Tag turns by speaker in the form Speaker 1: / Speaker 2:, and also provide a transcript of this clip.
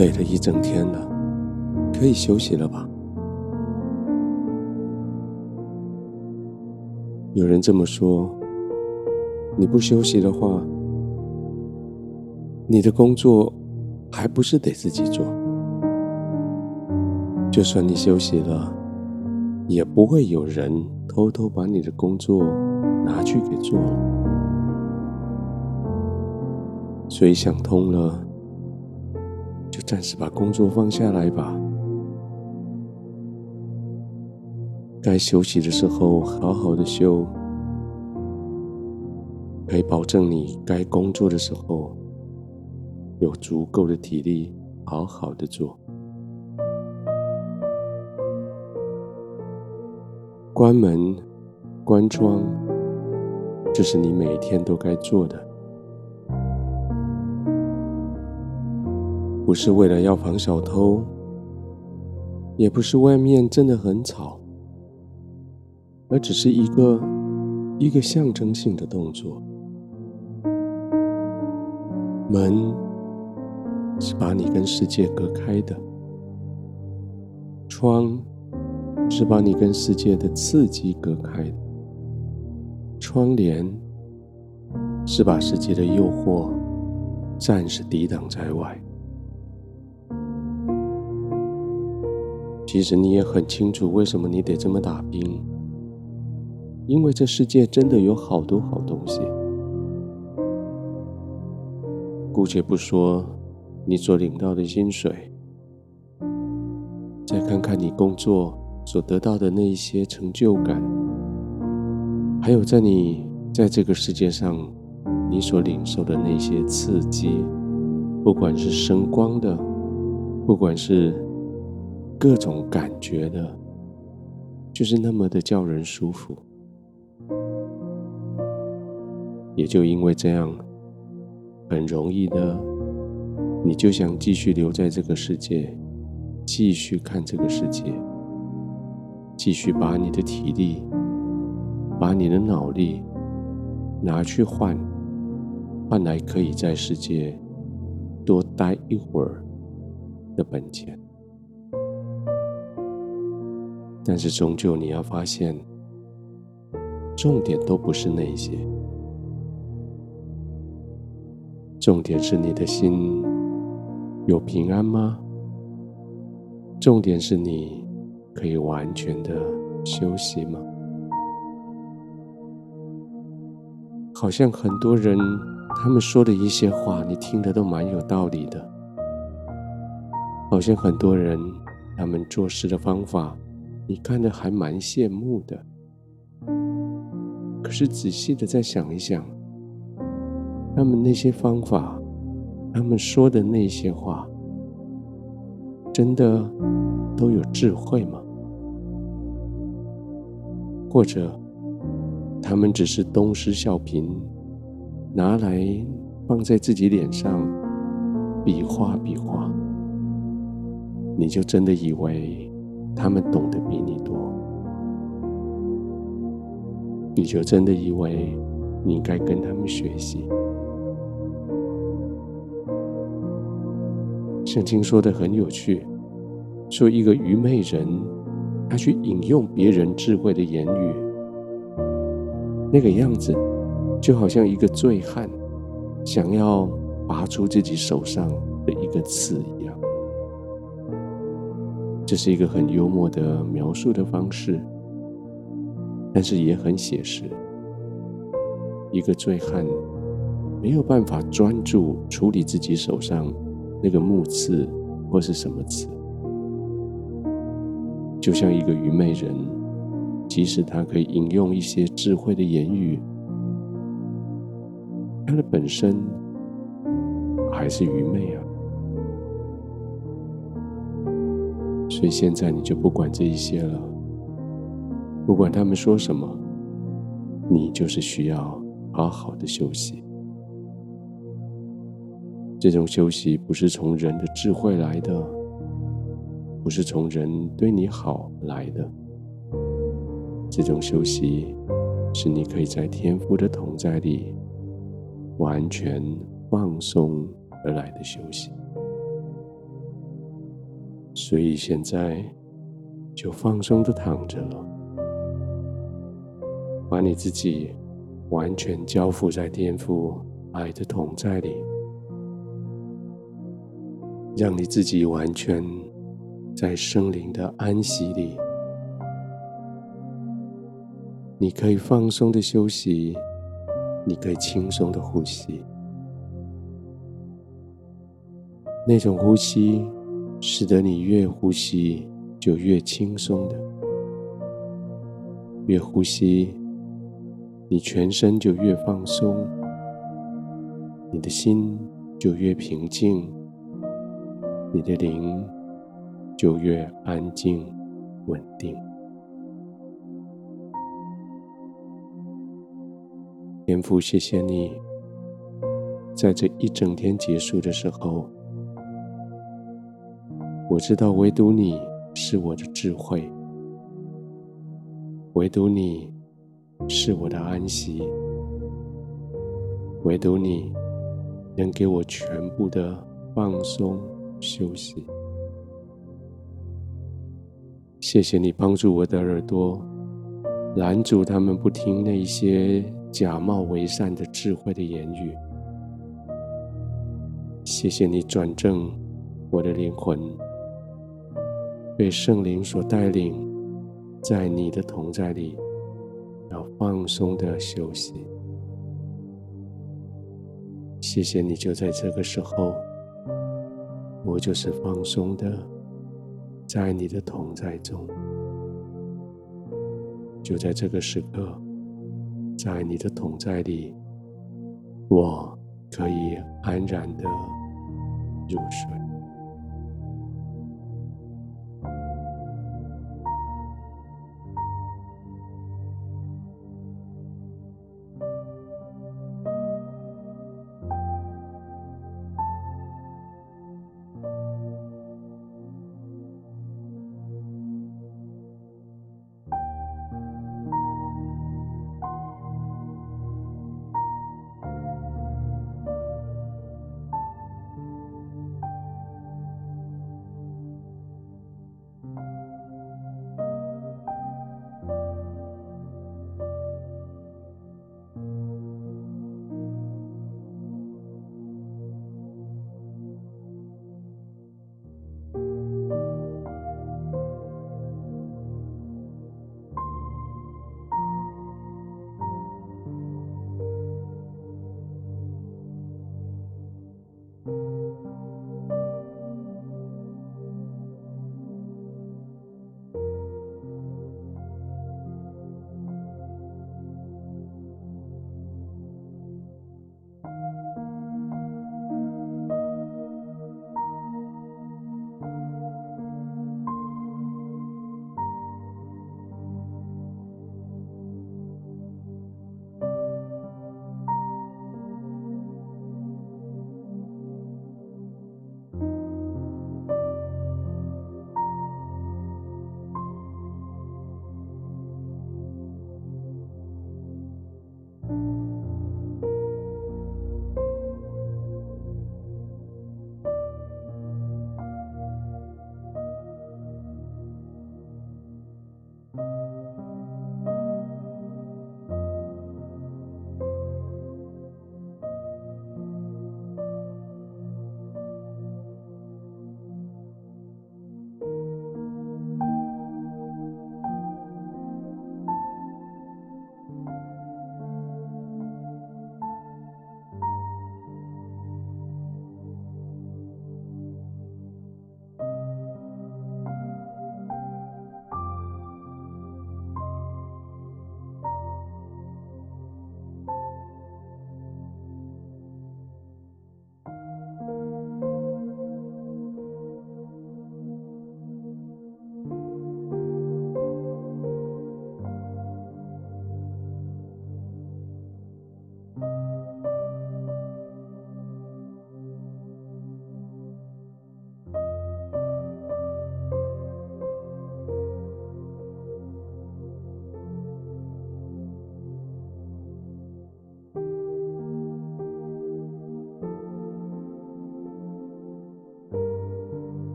Speaker 1: 累了一整天了，可以休息了吧？有人这么说，你不休息的话，你的工作还不是得自己做？就算你休息了，也不会有人偷偷把你的工作拿去给做了。所以想通了，暂时把工作放下来吧。该休息的时候，好好的休，可以保证你该工作的时候，有足够的体力，好好的做。关门、关窗，这是你每天都该做的，不是为了要防小偷，也不是外面真的很吵。而只是一个一个象征性的动作。门是把你跟世界隔开的，窗是把你跟世界的刺激隔开的，窗帘是把世界的诱惑暂时抵挡在外。其实你也很清楚，为什么你得这么打拼。因为这世界真的有好多好东西。姑且不说你所领到的薪水，再看看你工作所得到的那一些成就感，还有在你在这个世界上你所领受的那些刺激，不管是声光的，不管是各种感觉的，就是那么的叫人舒服。也就因为这样，很容易的，你就想继续留在这个世界，继续看这个世界，继续把你的体力、把你的脑力拿去换，换来可以在世界多待一会儿的本钱。但是终究你要发现，重点都不是那些。重点是你的心有平安吗？重点是你可以完全的休息吗？好像很多人他们说的一些话，你听得都蛮有道理的。好像很多人他们做事的方法，你看的还蛮羡慕的。可是仔细的再想一想。他们那些方法，他们说的那些话，真的都有智慧吗？或者，他们只是东施效颦，拿来放在自己脸上比划比划，你就真的以为他们懂得比你多？你就真的以为你应该跟他们学习？圣经说的很有趣，说一个愚昧人，他去引用别人智慧的言语，那个样子，就好像一个醉汉想要拔出自己手上的一个刺一。这是一个很幽默的描述的方式，但是也很写实。一个醉汉没有办法专注处理自己手上。那个木刺或是什么刺，就像一个愚昧人，即使他可以引用一些智慧的言语，他的本身还是愚昧啊。所以现在你就不管这一些了，不管他们说什么，你就是需要好好的休息。这种休息不是从人的智慧来的，不是从人对你好来的。这种休息是你可以在天父的同在里完全放松而来的休息。所以现在就放松的躺着了，把你自己完全交付在天父爱的同在里，让你自己完全在圣灵的安息里。你可以放松的休息，你可以轻松的呼吸，那种呼吸。使得你越呼吸就越轻松的，越呼吸，你全身就越放松，你的心就越平静，你的灵就越安静稳定。天父，谢谢你，在这一整天结束的时候。我知道，唯独你是我的智慧，唯独你是我的安息，唯独你能给我全部的放松休息。谢谢你帮助我的耳朵，拦阻他们不听那些假冒为善的智慧的言语。谢谢你转正我的灵魂。被圣灵所带领，在你的同在里，要放松的休息。谢谢你，就在这个时候，我就是放松的，在你的同在中。就在这个时刻，在你的同在里，我可以安然的入睡。